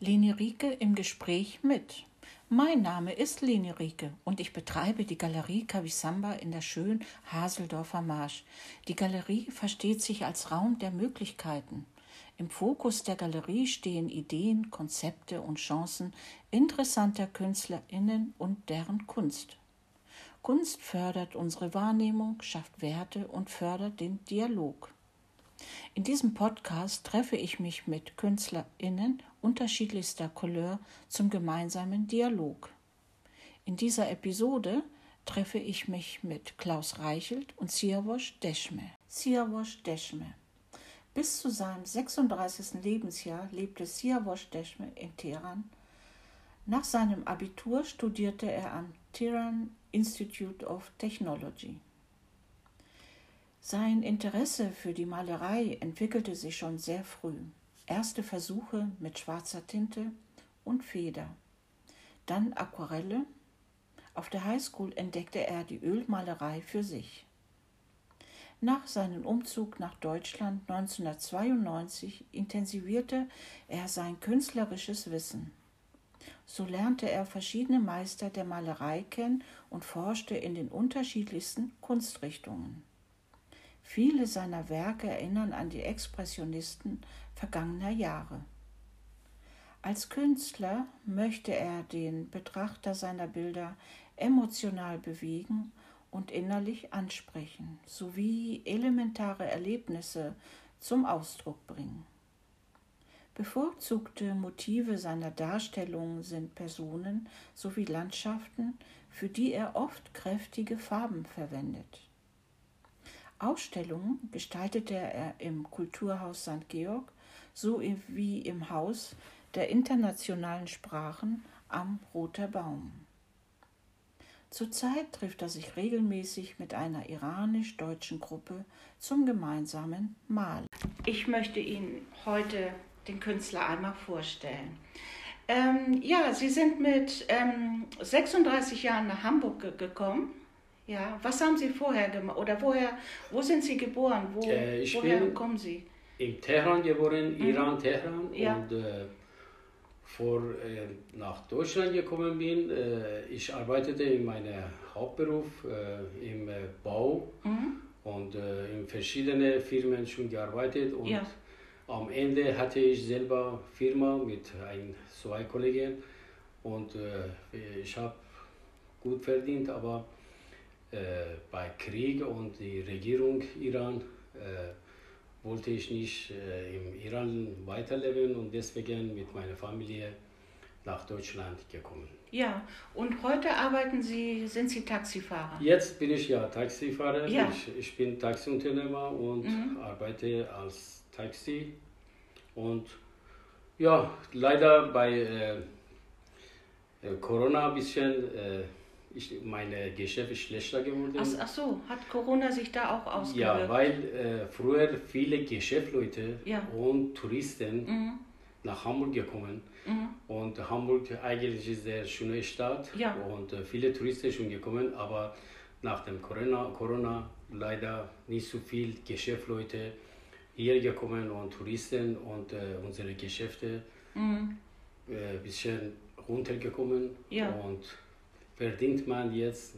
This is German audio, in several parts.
Leni Rieke im Gespräch mit. Mein Name ist Leni Rieke und ich betreibe die Galerie Kavisamba in der schönen Haseldorfer Marsch. Die Galerie versteht sich als Raum der Möglichkeiten. Im Fokus der Galerie stehen Ideen, Konzepte und Chancen interessanter KünstlerInnen und deren Kunst. Kunst fördert unsere Wahrnehmung, schafft Werte und fördert den Dialog. In diesem Podcast treffe ich mich mit KünstlerInnen unterschiedlichster Couleur zum gemeinsamen Dialog. In dieser Episode treffe ich mich mit Klaus Reichelt und Siavosh Deschme. Siavosh Deschme. Bis zu seinem 36. Lebensjahr lebte Siavosh Deschme in Teheran. Nach seinem Abitur studierte er am Tehran Institute of Technology. Sein Interesse für die Malerei entwickelte sich schon sehr früh. Erste Versuche mit schwarzer Tinte und Feder. Dann Aquarelle. Auf der Highschool entdeckte er die Ölmalerei für sich. Nach seinem Umzug nach Deutschland 1992 intensivierte er sein künstlerisches Wissen. So lernte er verschiedene Meister der Malerei kennen und forschte in den unterschiedlichsten Kunstrichtungen. Viele seiner Werke erinnern an die Expressionisten vergangener Jahre. Als Künstler möchte er den Betrachter seiner Bilder emotional bewegen und innerlich ansprechen, sowie elementare Erlebnisse zum Ausdruck bringen. Bevorzugte Motive seiner Darstellungen sind Personen sowie Landschaften, für die er oft kräftige Farben verwendet. Ausstellungen gestaltete er im Kulturhaus St. Georg sowie im Haus der internationalen Sprachen am Roter Baum. Zurzeit trifft er sich regelmäßig mit einer iranisch-deutschen Gruppe zum gemeinsamen Mal. Ich möchte Ihnen heute den Künstler einmal vorstellen. Ähm, ja, Sie sind mit ähm, 36 Jahren nach Hamburg ge gekommen ja, was haben Sie vorher gemacht? Oder woher, wo sind Sie geboren? Wo, äh, woher kommen Sie? In Teheran geboren, Mhm. Iran, Teheran. Ja. Und äh, vor äh, nach Deutschland gekommen bin, äh, ich arbeitete in meinem Hauptberuf äh, im äh, Bau Mhm. und in verschiedenen Firmen schon gearbeitet. Und Ja. am Ende hatte ich selber Firma mit ein, zwei Kollegen und ich habe gut verdient, aber bei Krieg und die Regierung Iran äh, wollte ich nicht äh, im Iran weiterleben und deswegen mit meiner Familie nach Deutschland gekommen. Ja, und heute arbeiten Sie, sind Sie Taxifahrer? Jetzt bin ich ja Taxifahrer, Ja. ich, ich bin Taxiunternehmer und Mhm. arbeite als Taxi und ja, leider bei äh, äh, Corona ein bisschen äh, ich, meine Geschäft ist schlechter geworden. Ach, ach so, hat Corona sich da auch ausgewirkt? Ja, weil äh, früher viele Geschäftsleute Ja. und Touristen Mhm. nach Hamburg gekommen Mhm. und Hamburg eigentlich ist eine sehr schöne Stadt Ja. und äh, viele Touristen schon gekommen, aber nach dem Corona, Corona leider nicht so viel Geschäftsleute hier gekommen und Touristen und äh, unsere Geschäfte Mhm. äh, ein bisschen runtergekommen Ja. und verdient man jetzt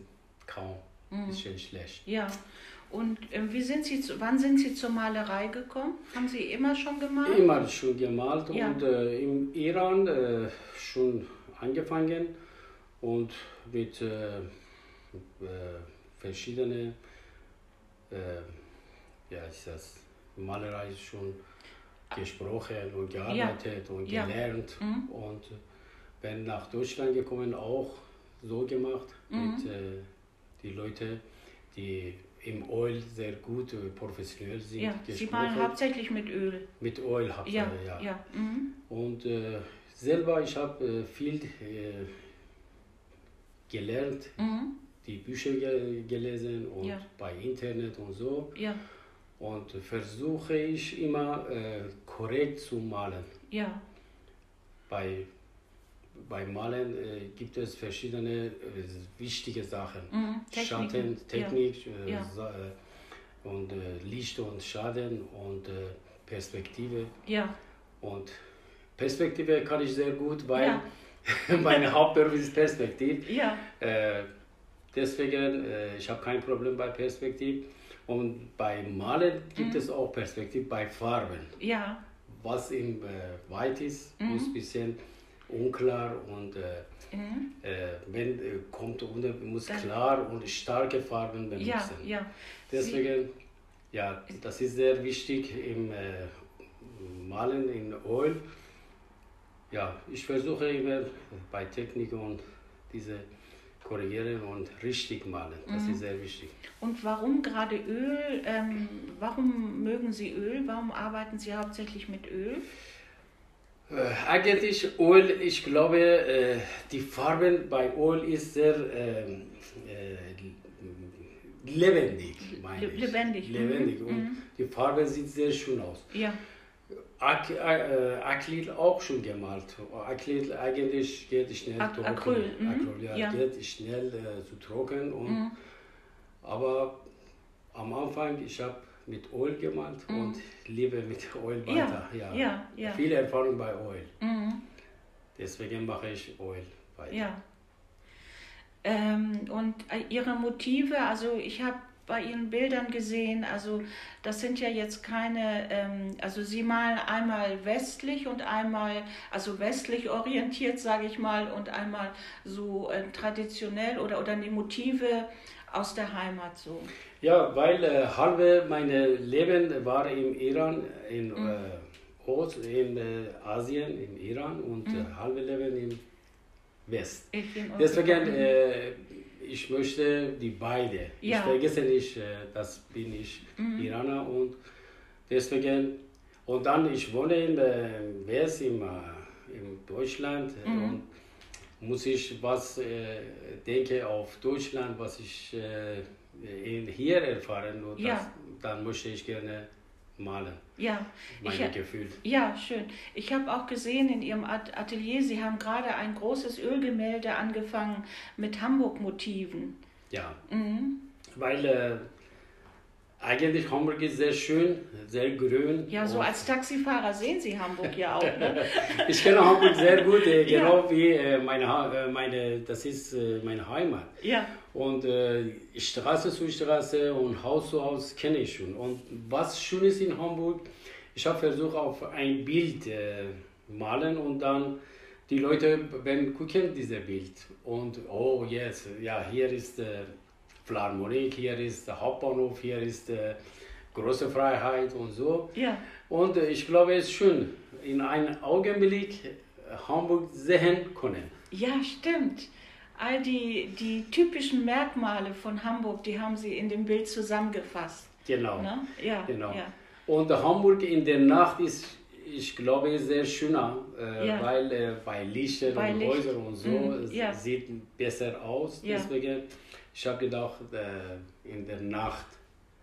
kaum, Mhm. bisschen schlecht. Ja, und äh, wie sind Sie zu, wann sind Sie zur Malerei gekommen? Haben Sie immer schon gemalt? Immer schon gemalt Ja. und äh, im Iran äh, schon angefangen und mit äh, äh, verschiedenen, äh, ja, ist das Malerei schon gesprochen und gearbeitet und Ja. gelernt Mhm. und bin nach Deutschland gekommen, auch so gemacht Mhm. mit äh, die Leute, die im Oil sehr gut äh, professionell sind. Ja, Sie malen hauptsächlich mit Öl. Mit Oil habe Ja, ja. ja. Mhm. Und äh, selber, ich habe äh, viel äh, gelernt, Mhm. die Bücher ge gelesen und Ja. bei Internet und so. Ja, Und versuche ich immer äh, korrekt zu malen. ja, Bei, bei Malen äh, gibt es verschiedene äh, wichtige Sachen. Mhm. Schatten, ja. Technik äh, Ja. Sa- äh, und äh, Licht und Schaden und Perspektive. ja. Und Perspektive kann ich sehr gut, weil ja. mein Hauptberuf ist Perspektiv. Ja. Deswegen, äh, ich habe kein Problem bei Perspektiv. Und bei Malen gibt mhm. es auch Perspektiv bei Farben. Ja. Was im äh, Weit ist, mhm. muss ein bisschen unklar und äh, mhm. äh, wenn äh, kommt unter muss Dann, klar und starke Farben benutzen. Ja, ja. Deswegen, Sie, ja, das ist sehr wichtig im äh, Malen in Öl. Ja, ich versuche immer bei Technik und diese korrigieren und richtig malen. Das mhm. ist sehr wichtig. Und warum gerade Öl? Ähm, warum mögen Sie Öl? Warum arbeiten Sie hauptsächlich mit Öl? Äh, eigentlich Öl, ich glaube, äh, die Farben bei Öl ist sehr äh, lebendig. Meine ich. Lebendig. Lebendig. Mhm. Und mhm. die Farbe sieht sehr schön aus. Ja. Ak Acryl auch schon gemalt. Acryl eigentlich geht schnell Ak trocken. Acryl, mhm. Acryl ja, ja, geht schnell äh, zu trocken. Und, mhm. Aber am Anfang, ich habe mit Öl gemalt mhm. und liebe mit Öl weiter. Ja, ja. ja, Viel Erfahrung bei Öl. Mhm. Deswegen mache ich Öl weiter. Ja. Ähm, und äh, Ihre Motive, also ich habe bei Ihren Bildern gesehen, also das sind ja jetzt keine, ähm, also Sie malen einmal westlich und einmal, also westlich orientiert, sage ich mal, und einmal so äh, traditionell oder, oder die Motive aus der Heimat so. Ja, weil äh, halbe meine Leben war im Iran, in mhm. äh, Ost, in äh, Asien, im Iran und mhm. Äh, halbe Leben im West. Deswegen, äh, ich möchte die beide. Ja. Ich vergesse nicht, äh, das bin ich mhm. Iraner und deswegen, und dann ich wohne in äh, West, im, in Deutschland mhm. und muss ich was äh, denke auf Deutschland, was ich äh, hier erfahren und ja. das, dann möchte ich gerne malen. Ja, meine ich, Gefühl. Ja, schön. Ich habe auch gesehen in Ihrem Atelier, Sie haben gerade ein großes Ölgemälde angefangen mit Hamburg-Motiven. Ja, mhm. weil äh, eigentlich Hamburg ist sehr schön, sehr grün. Ja, so als Taxifahrer sehen Sie Hamburg ja auch. Ne? ich kenne Hamburg sehr gut, äh, genau ja. wie äh, meine, äh, meine, das ist äh, meine Heimat. Ja. Und äh, Straße zu Straße und Haus zu Haus kenne ich schon. Und was schön ist in Hamburg, ich habe versucht auf ein Bild äh, malen und dann die Leute wenn gucken dieses Bild und oh yes, ja hier ist Philharmonie, hier ist der Hauptbahnhof, hier ist äh, große Freiheit und so. Ja. Und äh, ich glaube, es ist schön, in einem Augenblick Hamburg sehen können. Ja, stimmt. All die, die typischen Merkmale von Hamburg, die haben Sie in dem Bild zusammengefasst. Genau. Ne? Ja, genau. Ja. Und Hamburg in der Nacht ist, ich glaube, sehr schöner, äh, ja. weil äh, bei Lichter bei und Licht. Häusern und so mm, ja. sieht besser aus. Deswegen ich habe gedacht, äh, in der Nacht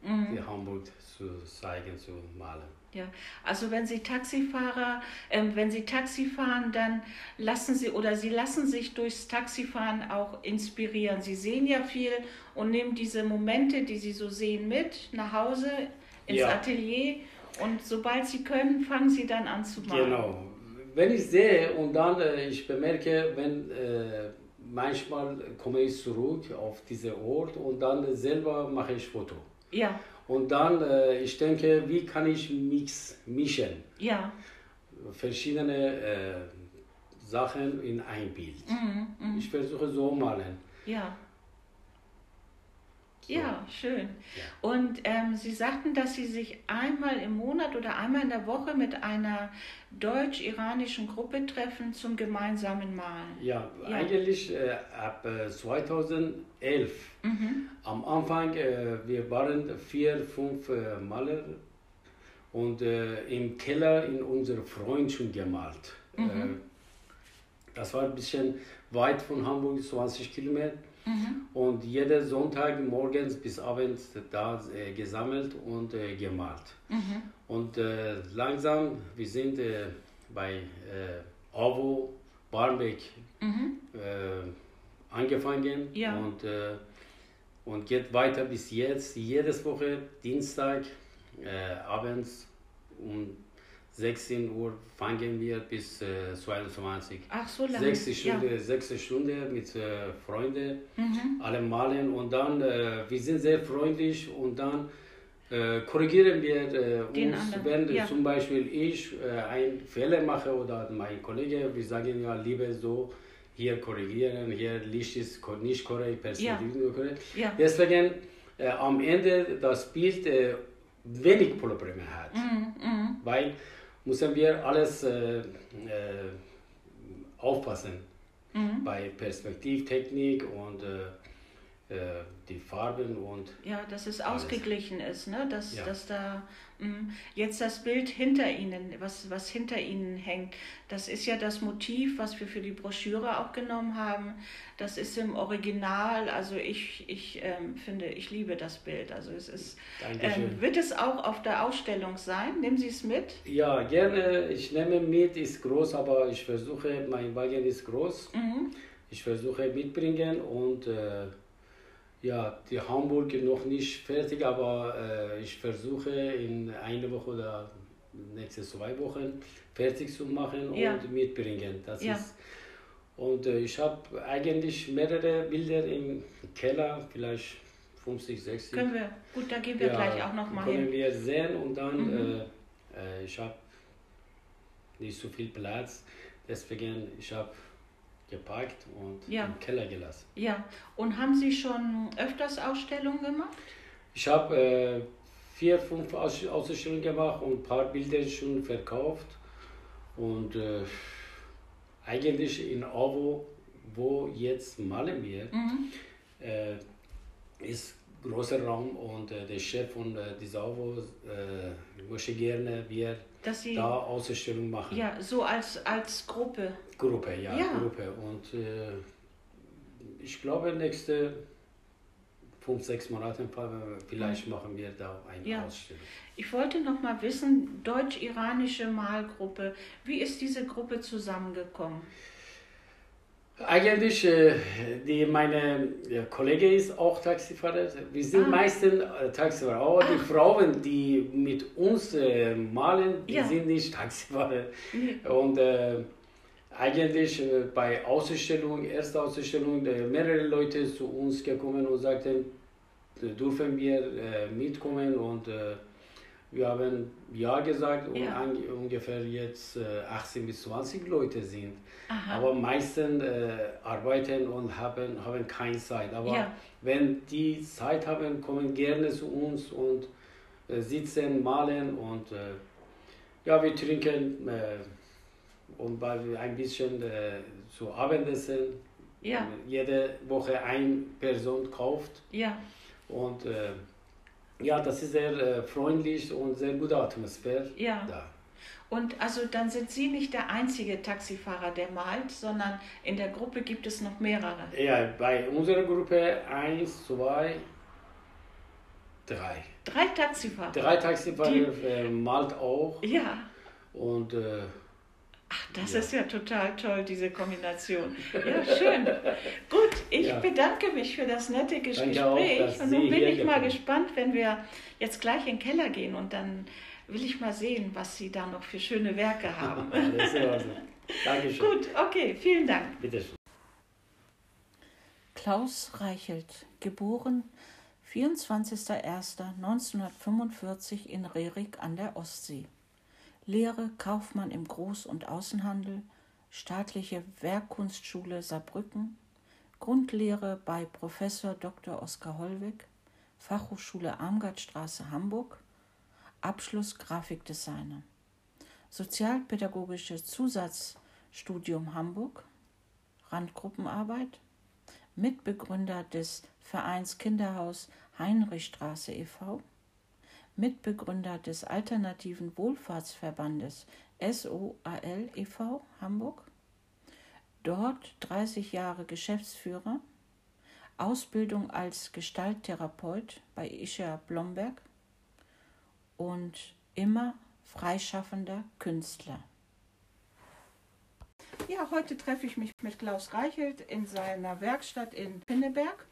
mhm. die Hamburg zu zeigen, zu malen. Ja, also wenn Sie Taxifahrer, äh, wenn Sie Taxi fahren, dann lassen Sie oder Sie lassen sich durchs Taxifahren auch inspirieren. Sie sehen ja viel und nehmen diese Momente, die Sie so sehen, mit nach Hause ins ja. Atelier und sobald Sie können, fangen Sie dann an zu malen. Genau. Wenn ich sehe und dann äh, ich bemerke, wenn äh, manchmal komme ich zurück auf diesen Ort und dann selber mache ich Foto. Ja. Und dann, äh, ich denke, wie kann ich mix, mischen? Ja. Verschiedene äh, Sachen in ein Bild. Mhm, mh. Ich versuche so malen. Ja. Ja, schön. Ja. Und ähm, Sie sagten, dass Sie sich einmal im Monat oder einmal in der Woche mit einer deutsch-iranischen Gruppe treffen zum gemeinsamen Malen. Ja, ja. eigentlich äh, ab äh, 2011. Mhm. Am Anfang, äh, wir waren vier, fünf äh, Maler und äh, im Keller in unserem Freund schon gemalt. Mhm. Äh, das war ein bisschen weit von Hamburg, 20 Kilometer. Mhm. Und jeden Sonntag morgens bis abends da äh, gesammelt und äh, gemalt. Mhm. Und äh, langsam, wir sind äh, bei äh, AWO Barmbek mhm. Äh, angefangen ja. und, und geht weiter bis jetzt. Jedes Woche Dienstag abends um 16 Uhr fangen wir bis äh, 22. Ach, so lange. Sechste Stunde, ja. sechste Stunde mit äh, Freunden, mhm. alle malen und dann, äh, wir sind sehr freundlich und dann äh, korrigieren wir äh, uns, wenn ja. zum Beispiel ich äh, einen Fehler mache oder mein Kollege, wir sagen ja lieber so, hier korrigieren, hier Licht ist nicht korrekt, Perspektive ja. korrekt. Ja. Deswegen äh, am Ende das Bild äh, wenig Probleme hat, mhm. Mhm. weil müssen wir alles äh, aufpassen mhm. bei Perspektivtechnik und äh, die Farben und. Ja, dass es alles. ausgeglichen ist, ne? dass, ja. dass da mh, mm, jetzt das Bild hinter Ihnen, was, was hinter Ihnen hängt, das ist ja das Motiv, was wir für die Broschüre auch genommen haben. Das ist im Original, also ich, ich ähm, finde, ich liebe das Bild. Also es ist. Ähm, wird es auch auf der Ausstellung sein? Nehmen Sie es mit? Ja, gerne. Ich nehme mit, ist groß, aber ich versuche, mein Wagen ist groß. Mhm. Ich versuche mitbringen und äh, ja, die Hamburg noch nicht fertig, aber äh, ich versuche in einer Woche oder nächste zwei Wochen fertig zu machen ja. und mitbringen. Das ja. ist, und äh, ich habe eigentlich mehrere Bilder im Keller, vielleicht 50, 60. Können wir, gut, da gehen wir ja, gleich auch noch mal können hin. Können wir sehen und dann, mhm. äh, äh ich habe nicht so viel Platz, deswegen ich habe gepackt und ja. im Keller gelassen. Ja, und haben Sie schon öfters Ausstellungen gemacht? Ich habe äh, vier, fünf Ausstellungen gemacht und ein paar Bilder schon verkauft. Und äh, eigentlich in Avo, wo jetzt malen wir, mhm. äh, ist großer Raum und äh, der Chef von äh, dieser Avo äh, möchte gerne wir dass sie da Ausstellung machen. Ja, so als, als Gruppe. Gruppe, ja, ja. Gruppe. Und äh, ich glaube, nächste fünf, sechs Monate vielleicht machen wir da eine ja. Ausstellung. Ich wollte noch mal wissen, deutsch-iranische Malgruppe, wie ist diese Gruppe zusammengekommen? Eigentlich, äh, die, meine Kollege ist auch Taxifahrer. Wir sind ah. meistens äh, Taxifahrer. Aber die Frauen, die mit uns äh, malen, die ja. sind nicht Taxifahrer. Mhm. Und äh, eigentlich äh, bei Ausstellung, erster Ausstellung, mehrere Leute zu uns gekommen und sagten, dürfen wir mitkommen und wir haben Ja gesagt und ja. ungefähr jetzt äh, 18 bis 20 Leute sind. Aha. Aber meisten äh, arbeiten und haben, haben keine Zeit. Aber ja. wenn die Zeit haben, kommen gerne zu uns und äh, sitzen, malen und äh, ja, wir trinken äh, und ein bisschen äh, zu Abendessen. Ja. Jede Woche eine Person kauft. Ja. Und ja, das ist sehr äh, freundlich und sehr gute Atmosphäre ja. da. Und also dann sind Sie nicht der einzige Taxifahrer, der malt, sondern in der Gruppe gibt es noch mehrere. Ja, bei unserer Gruppe eins, zwei, drei. Drei Taxifahrer. Drei Taxifahrer Die, äh, malt auch. Ja. Und äh, Ach, das ja. ist ja total toll, diese Kombination. Ja, schön. Gut, ich ja. bedanke mich für das nette Gespräch. Auch, und nun bin ich mal gespannt, wenn wir jetzt gleich in den Keller gehen und dann will ich mal sehen, was Sie da noch für schöne Werke haben. ist ja Dankeschön. Gut, okay, vielen Dank. Bitte schön. Klaus Reichelt, geboren 24.01.1945 in Rerik an der Ostsee. Lehre Kaufmann im Groß- und Außenhandel, Staatliche Werkkunstschule Saarbrücken, Grundlehre bei Professor Dr. Oskar Hollweg, Fachhochschule Armgardstraße Hamburg, Abschluss Grafikdesigner, Sozialpädagogische Zusatzstudium Hamburg, Randgruppenarbeit, Mitbegründer des Vereins Kinderhaus Heinrichstraße e.V., Mitbegründer des Alternativen Wohlfahrtsverbandes SOAL e.V. Hamburg, dort 30 Jahre Geschäftsführer, Ausbildung als Gestalttherapeut bei Isha Blomberg und immer freischaffender Künstler. Ja, heute treffe ich mich mit Klaus Reichelt in seiner Werkstatt in Pinneberg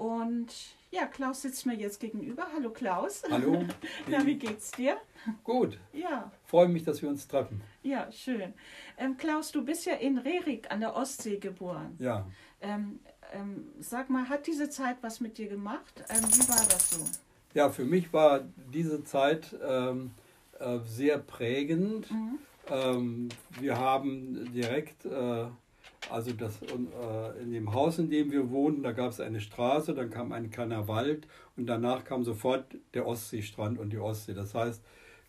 Und ja, Klaus sitzt mir jetzt gegenüber. Hallo Klaus. Hallo. Na, wie geht's dir? Gut. Ja. Freue mich, dass wir uns treffen. Ja, schön. Ähm, Klaus, du bist ja in Rerik an der Ostsee geboren. Ja. Ähm, ähm, sag mal, hat diese Zeit was mit dir gemacht? Ähm, wie war das so? Ja, für mich war diese Zeit ähm, äh, sehr prägend. Mhm. Ähm, wir haben direkt, äh, also das, äh, in dem Haus, in dem wir wohnten, da gab es eine Straße, dann kam ein kleiner Wald und danach kam sofort der Ostseestrand und die Ostsee. Das heißt,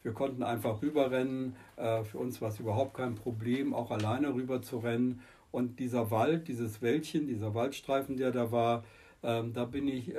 wir konnten einfach rüberrennen. Äh, für uns war es überhaupt kein Problem, auch alleine rüber zu rennen. Und dieser Wald, dieses Wäldchen, dieser Waldstreifen, der da war, ähm, da bin ich, äh,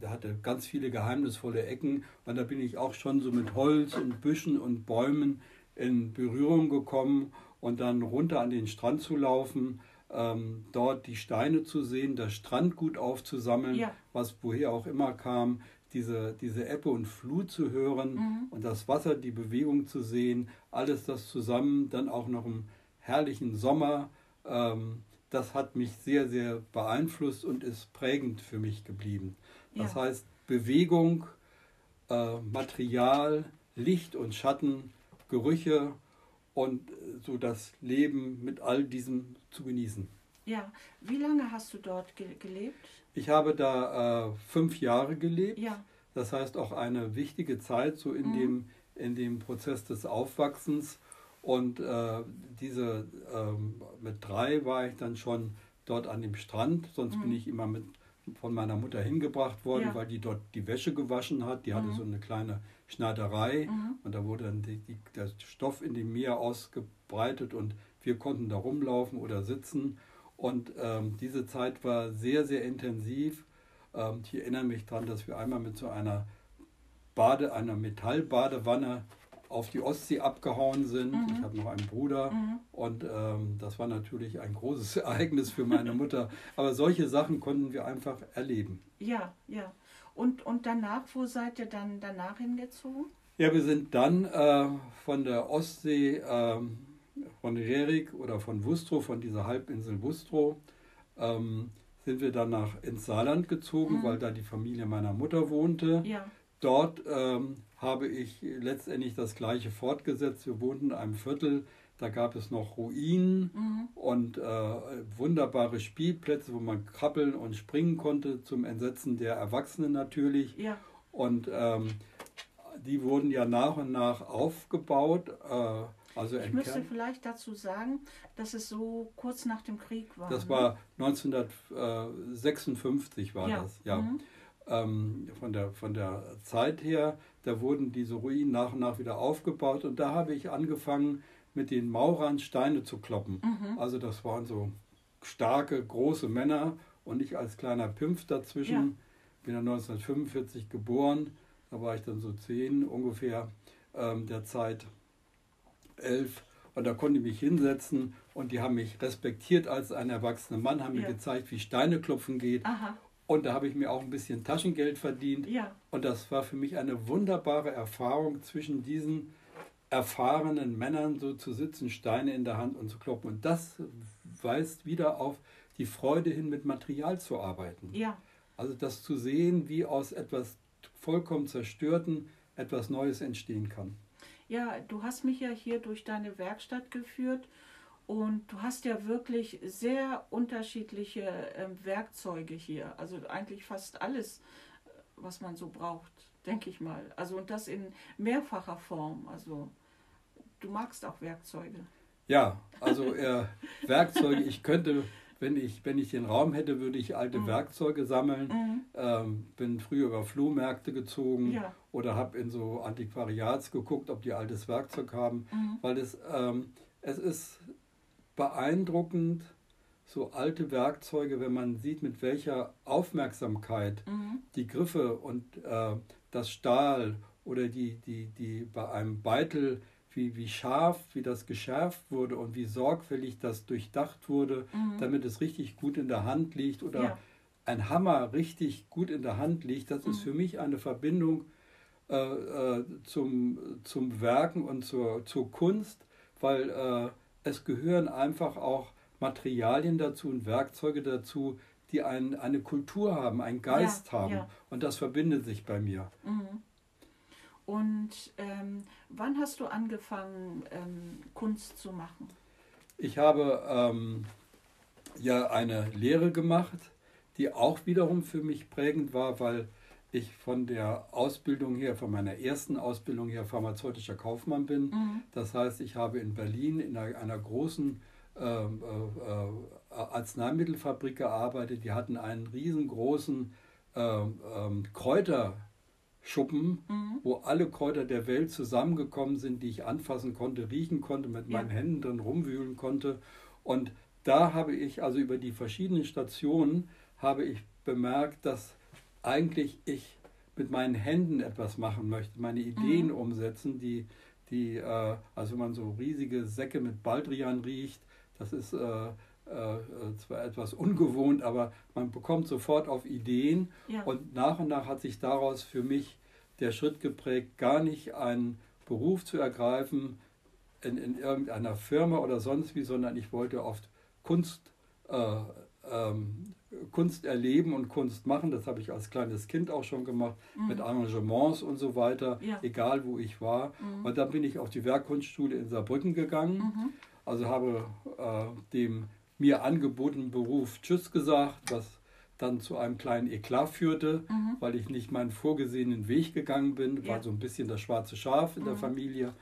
der hatte ganz viele geheimnisvolle Ecken und da bin ich auch schon so mit Holz und Büschen und Bäumen in Berührung gekommen und dann runter an den Strand zu laufen, ähm, dort die Steine zu sehen, das Strandgut aufzusammeln, Ja. was woher auch immer kam, diese, diese Ebbe und Flut zu hören Mhm. und das Wasser, die Bewegung zu sehen, alles das zusammen, dann auch noch im herrlichen Sommer. Ähm, das hat mich sehr, sehr beeinflusst und ist prägend für mich geblieben. Das Ja. heißt, Bewegung, äh, Material, Licht und Schatten, Gerüche und äh, so das Leben mit all diesem zu genießen. Ja. Wie lange hast du dort ge gelebt? Ich habe da äh, fünf Jahre gelebt. Ja. Das heißt auch eine wichtige Zeit so in, Mhm. dem, in dem Prozess des Aufwachsens. Und äh, diese ähm, mit drei war ich dann schon dort an dem Strand. Sonst Mhm. bin ich immer mit von meiner Mutter hingebracht worden, Ja. weil die dort die Wäsche gewaschen hat. Die hatte Mhm. so eine kleine Schneiderei Mhm. und da wurde dann die, die, der Stoff in dem Meer ausgebreitet und wir konnten da rumlaufen oder sitzen. Und ähm, diese Zeit war sehr, sehr intensiv. Ähm, ich erinnere mich daran, dass wir einmal mit so einer Bade, einer Metallbadewanne auf die Ostsee abgehauen sind. Mhm. Ich habe noch einen Bruder Mhm. und ähm, das war natürlich ein großes Ereignis für meine Mutter. Aber solche Sachen konnten wir einfach erleben. Ja, ja. Und, und danach, wo seid ihr dann danach hingezogen? Ja, wir sind dann äh, von der Ostsee, ähm, von Rerik oder von Wustrow, von dieser Halbinsel Wustrow, ähm, sind wir dann nach ins Saarland gezogen, Mhm. weil da die Familie meiner Mutter wohnte. Ja. Dort ähm, habe ich letztendlich das gleiche fortgesetzt. Wir wohnten in einem Viertel, da gab es noch Ruinen Mhm. und äh, wunderbare Spielplätze, wo man krabbeln und springen konnte, zum Entsetzen der Erwachsenen natürlich. Ja. Und ähm, die wurden ja nach und nach aufgebaut. Äh, also Ich müsste vielleicht dazu sagen, dass es so kurz nach dem Krieg war. Das ne? war 1956 war Ja. das, ja. Mhm. Ähm, von, der, von der Zeit her, da wurden diese Ruinen nach und nach wieder aufgebaut und da habe ich angefangen, mit den Maurern Steine zu kloppen. Mhm. Also das waren so starke, große Männer und ich als kleiner Pimpf dazwischen. Ja. Bin dann 1945 geboren, da war ich dann so zehn ungefähr ähm, der Zeit elf und da konnte ich mich hinsetzen und die haben mich respektiert als ein erwachsener Mann, haben Ja. mir gezeigt, wie Steine klopfen geht Aha, und da habe ich mir auch ein bisschen Taschengeld verdient ja, und das war für mich eine wunderbare Erfahrung zwischen diesen erfahrenen Männern so zu sitzen, Steine in der Hand und zu kloppen. Und das weist wieder auf die Freude hin, mit Material zu arbeiten. ja, Also das zu sehen, wie aus etwas vollkommen Zerstörten etwas Neues entstehen kann. ja. Du hast mich ja hier durch deine Werkstatt geführt und du hast ja wirklich sehr unterschiedliche ähm, Werkzeuge hier. Also eigentlich fast alles, äh, was man so braucht, denke ich mal. Also und das in mehrfacher Form. Also du magst auch Werkzeuge. Ja, also äh, Werkzeuge, ich könnte, wenn ich, wenn ich den Raum hätte, würde ich alte Mhm. Werkzeuge sammeln. Mhm. Ähm, bin früher über Flohmärkte gezogen Ja. oder habe in so Antiquariats geguckt, ob die altes Werkzeug haben, Mhm. weil es, ähm, es ist beeindruckend, so alte Werkzeuge, wenn man sieht, mit welcher Aufmerksamkeit Mhm. die Griffe und äh, das Stahl oder die, die, die bei einem Beitel, wie, wie scharf, wie das geschärft wurde und wie sorgfältig das durchdacht wurde, Mhm. damit es richtig gut in der Hand liegt oder Ja. ein Hammer richtig gut in der Hand liegt, das ist Mhm. für mich eine Verbindung äh, äh, zum, zum Werken und zur, zur Kunst, weil äh, es gehören einfach auch Materialien dazu und Werkzeuge dazu, die ein, eine Kultur haben, einen Geist Ja, haben. ja. Und das verbindet sich bei mir. Mhm. Und ähm, wann hast du angefangen, ähm, Kunst zu machen? Ich habe ähm, ja eine Lehre gemacht, die auch wiederum für mich prägend war, weil ich von der Ausbildung her, von meiner ersten Ausbildung her pharmazeutischer Kaufmann bin. Mhm. Das heißt, ich habe in Berlin in einer, einer großen ähm, äh, äh, Arzneimittelfabrik gearbeitet. Die hatten einen riesengroßen ähm, Kräuterschuppen, Mhm. wo alle Kräuter der Welt zusammengekommen sind, die ich anfassen konnte, riechen konnte, mit Ja. meinen Händen drin rumwühlen konnte. Und da habe ich also über die verschiedenen Stationen habe ich bemerkt, dass eigentlich ich mit meinen Händen etwas machen möchte, meine Ideen Mhm. umsetzen, die, die äh, also wenn man so riesige Säcke mit Baldrian riecht, das ist äh, äh, zwar etwas ungewohnt, aber man bekommt sofort auf Ideen Ja. und nach und nach hat sich daraus für mich der Schritt geprägt, gar nicht einen Beruf zu ergreifen in, in irgendeiner Firma oder sonst wie, sondern ich wollte oft Kunst, äh, ähm, Kunst erleben und Kunst machen. Das habe ich als kleines Kind auch schon gemacht, mit Engagements und so weiter, Mhm. Ja. egal wo ich war. Mhm. Und dann bin ich auf die Werkkunstschule in Saarbrücken gegangen. Mhm. Also habe äh, dem mir angebotenen Beruf Tschüss gesagt, was dann zu einem kleinen Eklat führte, Mhm. weil ich nicht meinen vorgesehenen Weg gegangen bin, war Ja. so ein bisschen das schwarze Schaf in der Mhm. Familie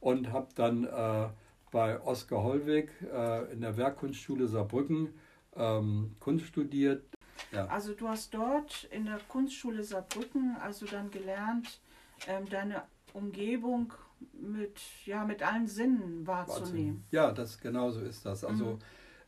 und habe dann äh, bei Oskar Hollweg äh, in der Werkkunstschule Saarbrücken ähm, Kunst studiert. Ja. Also du hast dort in der Kunstschule Saarbrücken also dann gelernt, ähm, deine Umgebung mit, ja, mit allen Sinnen wahrzunehmen. Ja, das genau so ist das. Also Mhm.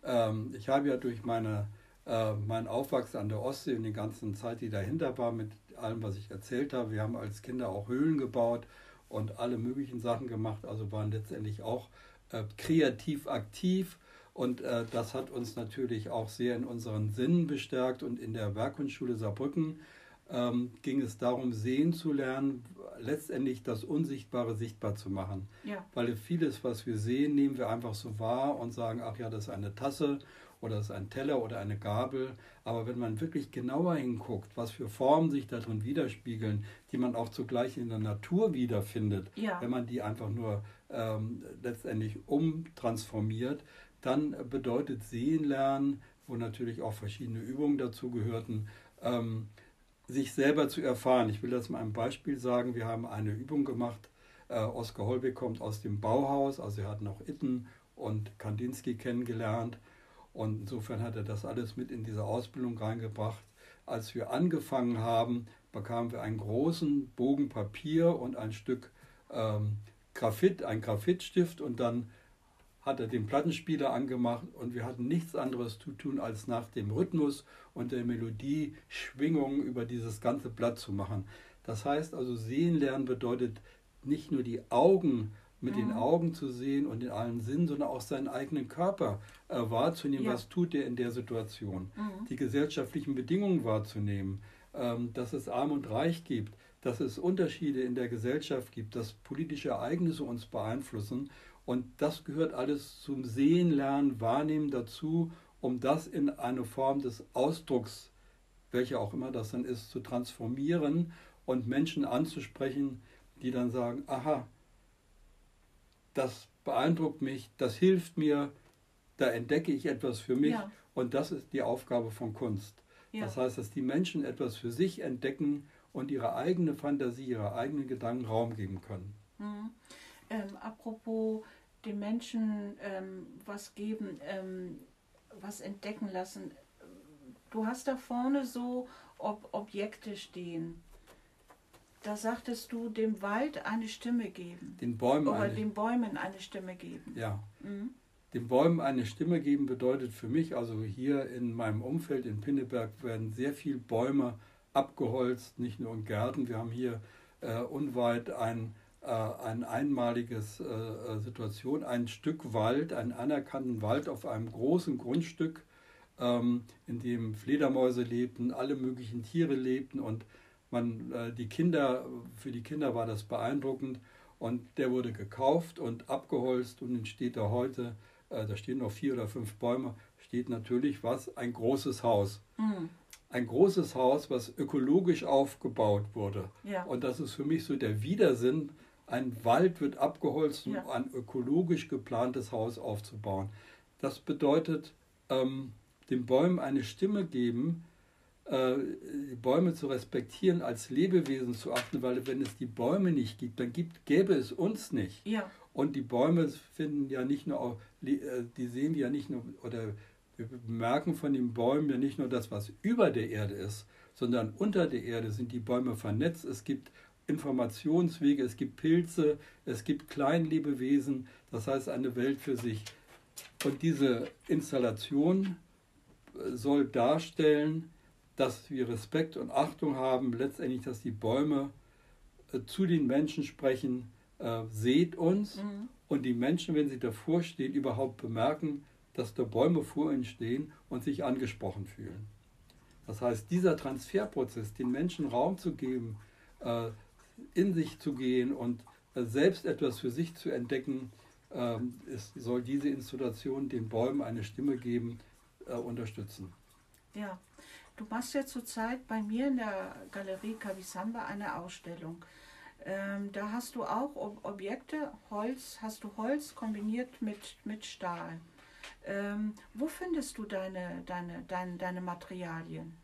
ähm, ich habe ja durch meine, äh, meinen Aufwachsen an der Ostsee und die ganze Zeit, die dahinter war, mit allem, was ich erzählt habe, wir haben als Kinder auch Höhlen gebaut und alle möglichen Sachen gemacht, also waren letztendlich auch äh, kreativ aktiv. Und äh, das hat uns natürlich auch sehr in unseren Sinnen bestärkt. Und in der Werkkunstschule Saarbrücken ähm, ging es darum, sehen zu lernen, letztendlich das Unsichtbare sichtbar zu machen. Ja, Weil vieles, was wir sehen, nehmen wir einfach so wahr und sagen, ach ja, das ist eine Tasse oder das ist ein Teller oder eine Gabel. Aber wenn man wirklich genauer hinguckt, was für Formen sich darin widerspiegeln, die man auch zugleich in der Natur wiederfindet, ja, wenn man die einfach nur ähm, letztendlich umtransformiert, dann bedeutet Sehen lernen, wo natürlich auch verschiedene Übungen dazu gehörten, ähm, sich selber zu erfahren. Ich will das mal ein Beispiel sagen. Wir haben eine Übung gemacht. Äh, Oskar Holbeck kommt aus dem Bauhaus, also er hat noch Itten und Kandinsky kennengelernt. Und insofern hat er das alles mit in diese Ausbildung reingebracht. Als wir angefangen haben, bekamen wir einen großen Bogen Papier und ein Stück ähm, Graphit, ein Graphitstift und dann hat er den Plattenspieler angemacht und wir hatten nichts anderes zu tun, als nach dem Rhythmus und der Melodie Schwingungen über dieses ganze Blatt zu machen. Das heißt also, sehen lernen bedeutet nicht nur die Augen mit den Mhm. Augen zu sehen und in allen Sinnen, sondern auch seinen eigenen Körper äh, wahrzunehmen, Ja. was tut er in der Situation, mhm. die gesellschaftlichen Bedingungen wahrzunehmen, ähm, dass es Arm und Reich gibt, dass es Unterschiede in der Gesellschaft gibt, dass politische Ereignisse uns beeinflussen. Und das gehört alles zum Sehen, Lernen, Wahrnehmen dazu, um das in eine Form des Ausdrucks, welcher auch immer das dann ist, zu transformieren und Menschen anzusprechen, die dann sagen, aha, das beeindruckt mich, das hilft mir, da entdecke ich etwas für mich Ja. und das ist die Aufgabe von Kunst. ja. Das heißt, dass die Menschen etwas für sich entdecken und ihre eigene Fantasie, ihre eigenen Gedanken Raum geben können. Mhm. Ähm, apropos den Menschen ähm, was geben, ähm, was entdecken lassen. Du hast da vorne so Ob Objekte stehen. Da sagtest du, dem Wald eine Stimme geben. Den Bäumen Oder eine, den Bäumen eine Stimme geben. ja, Mhm. den Bäumen eine Stimme geben bedeutet für mich, also hier in meinem Umfeld in Pinneberg werden sehr viele Bäume abgeholzt, nicht nur in Gärten. Wir haben hier äh, unweit ein, äh, ein einmaliges äh, äh, Situation, ein Stück Wald, einen anerkannten Wald auf einem großen Grundstück, ähm, in dem Fledermäuse lebten, alle möglichen Tiere lebten und man, äh, die Kinder, für die Kinder war das beeindruckend und der wurde gekauft und abgeholzt und nun steht er heute äh, da stehen noch vier oder fünf Bäume, steht natürlich was? Ein großes Haus. Mhm. Ein großes Haus, was ökologisch aufgebaut wurde. Ja. Und das ist für mich so der Widersinn. Ein Wald wird abgeholzt, um ja. ein ökologisch geplantes Haus aufzubauen. Das bedeutet, ähm, den Bäumen eine Stimme geben, äh, Bäume zu respektieren, als Lebewesen zu achten, weil wenn es die Bäume nicht gibt, dann gibt, gäbe es uns nicht. Ja. Und die Bäume finden ja nicht nur, äh, die sehen ja nicht nur, oder wir bemerken von den Bäumen ja nicht nur das, was über der Erde ist, sondern unter der Erde sind die Bäume vernetzt. Es gibt Informationswege, es gibt Pilze, es gibt Kleinlebewesen, das heißt eine Welt für sich. Und diese Installation soll darstellen, dass wir Respekt und Achtung haben, letztendlich, dass die Bäume äh, zu den Menschen sprechen, äh, seht uns mhm. und die Menschen, wenn sie davor stehen, überhaupt bemerken, dass da Bäume vor ihnen stehen und sich angesprochen fühlen. Das heißt, dieser Transferprozess, den Menschen Raum zu geben, äh, in sich zu gehen und äh, selbst etwas für sich zu entdecken, ähm, es soll diese Installation den Bäumen eine Stimme geben, äh, unterstützen. Ja, du machst ja zurzeit bei mir in der Galerie Kavisamba eine Ausstellung. Ähm, da hast du auch Objekte, Holz, hast du Holz kombiniert mit, mit Stahl. Ähm, wo findest du deine, deine, deine, deine Materialien?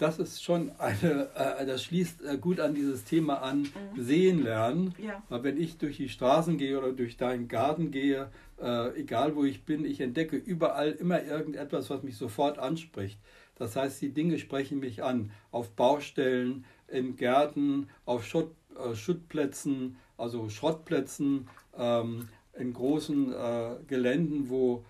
Das ist schon eine, äh, das schließt äh, gut an dieses Thema an, mhm. sehen lernen. Ja. Weil wenn ich durch die Straßen gehe oder durch deinen Garten gehe, äh, egal wo ich bin, ich entdecke überall immer irgendetwas, was mich sofort anspricht. Das heißt, die Dinge sprechen mich an. Auf Baustellen, in Gärten, auf Schutt, äh, Schuttplätzen, also Schrottplätzen, ähm, in großen äh, Geländen, wo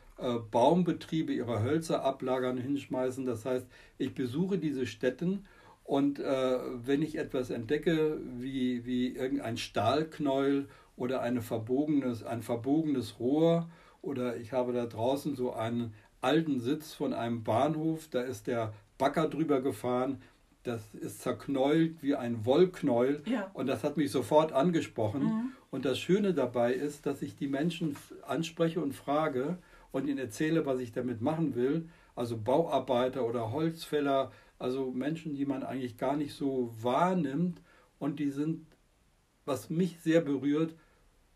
Baumbetriebe ihre Hölzer ablagern, hinschmeißen. Das heißt, ich besuche diese Stätten und äh, wenn ich etwas entdecke, wie, wie irgendein Stahlknäuel oder eine verbogenes, ein verbogenes Rohr oder ich habe da draußen so einen alten Sitz von einem Bahnhof, da ist der Bagger drüber gefahren, das ist zerknäult wie ein Wollknäuel ja. und das hat mich sofort angesprochen. Mhm. Und das Schöne dabei ist, dass ich die Menschen anspreche und frage und ihnen erzähle, was ich damit machen will. Also Bauarbeiter oder Holzfäller, also Menschen, die man eigentlich gar nicht so wahrnimmt und die sind, was mich sehr berührt,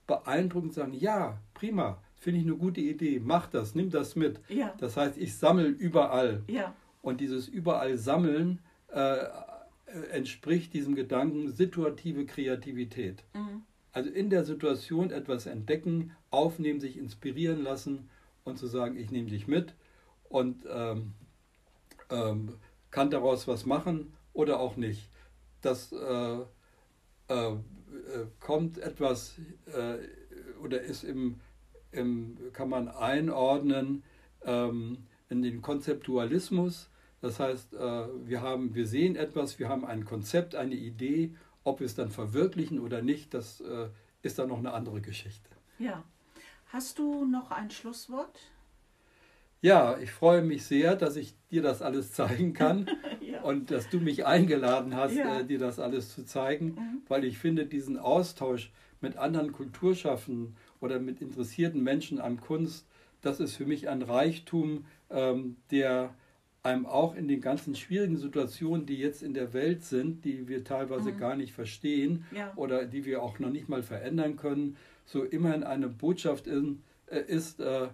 beeindruckend sagen, ja, prima, finde ich eine gute Idee, mach das, nimm das mit. Ja. Das heißt, ich sammle überall. Ja. Und dieses überall Sammeln äh, entspricht diesem Gedanken situative Kreativität. Mhm. Also in der Situation etwas entdecken, aufnehmen, sich inspirieren lassen und zu sagen, ich nehme dich mit und ähm, ähm, kann daraus was machen oder auch nicht. Das äh, äh, kommt etwas äh, oder ist im, im, kann man einordnen ähm, in den Konzeptualismus. Das heißt, äh, wir, haben, wir sehen etwas, wir haben ein Konzept, eine Idee ob wir es dann verwirklichen oder nicht, das äh, ist dann noch eine andere Geschichte. Ja. Hast du noch ein Schlusswort? Ja, ich freue mich sehr, dass ich dir das alles zeigen kann ja. und dass du mich eingeladen hast, ja. äh, dir das alles zu zeigen, mhm. weil ich finde, diesen Austausch mit anderen Kulturschaffenden oder mit interessierten Menschen an Kunst, das ist für mich ein Reichtum, ähm, der einem auch in den ganzen schwierigen Situationen, die jetzt in der Welt sind, die wir teilweise mhm. gar nicht verstehen ja. oder die wir auch noch nicht mal verändern können, so immerhin eine Botschaft in, äh, ist, äh,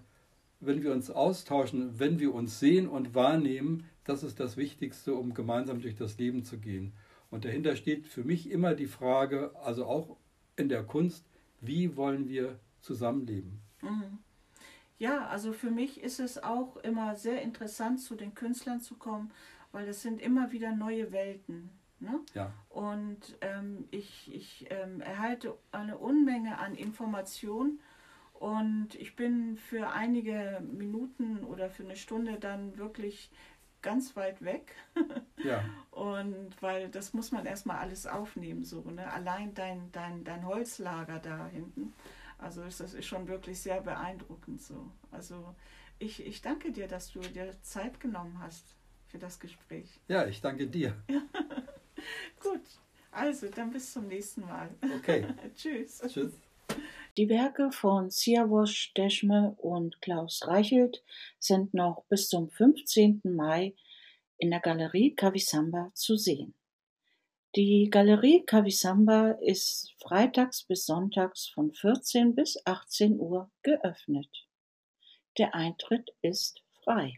wenn wir uns austauschen, wenn wir uns sehen und wahrnehmen, das ist das Wichtigste, um gemeinsam durch das Leben zu gehen. Und dahinter steht für mich immer die Frage, also auch in der Kunst, wie wollen wir zusammenleben? Mhm. Ja, also für mich ist es auch immer sehr interessant, zu den Künstlern zu kommen, weil es sind immer wieder neue Welten. Ne? Ja. Und ähm, ich, ich ähm, erhalte eine Unmenge an Informationen und ich bin für einige Minuten oder für eine Stunde dann wirklich ganz weit weg. ja. Und weil das muss man erstmal alles aufnehmen, so, ne? Allein dein, dein, dein Holzlager da hinten. Also das ist schon wirklich sehr beeindruckend so. Also ich, ich danke dir, dass du dir Zeit genommen hast für das Gespräch. Ja, ich danke dir. Gut, also dann bis zum nächsten Mal. Okay. Tschüss. Tschüss. Die Werke von Siavosh Deschme und Klaus Reichelt sind noch bis zum 15. Mai in der Galerie Kavisamba zu sehen. Die Galerie Kavisamba ist freitags bis sonntags von 14 bis 18 Uhr geöffnet. Der Eintritt ist frei.